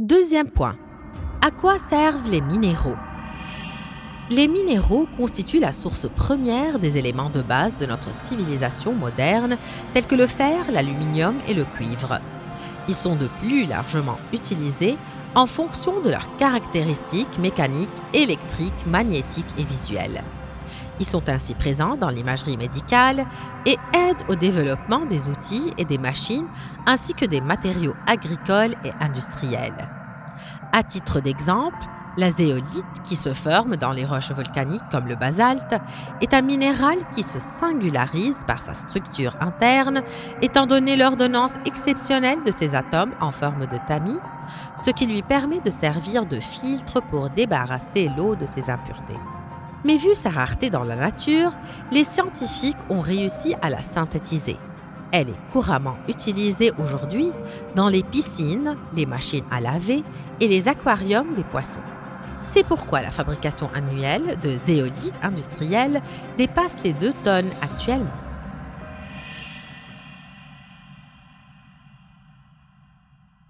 Deuxième point. À quoi servent les minéraux? Les minéraux constituent la source première des éléments de base de notre civilisation moderne, tels que le fer, l'aluminium et le cuivre. Ils sont de plus largement utilisés en fonction de leurs caractéristiques mécaniques, électriques, magnétiques et visuelles. Ils sont ainsi présents dans l'imagerie médicale et aident au développement des outils et des machines ainsi que des matériaux agricoles et industriels. À titre d'exemple, la zéolite, qui se forme dans les roches volcaniques comme le basalte, est un minéral qui se singularise par sa structure interne, étant donné l'ordonnance exceptionnelle de ses atomes en forme de tamis, ce qui lui permet de servir de filtre pour débarrasser l'eau de ses impuretés. Mais vu sa rareté dans la nature, les scientifiques ont réussi à la synthétiser. Elle est couramment utilisée aujourd'hui dans les piscines, les machines à laver et les aquariums des poissons. C'est pourquoi la fabrication annuelle de zéolite industrielle dépasse les 2 tonnes actuellement.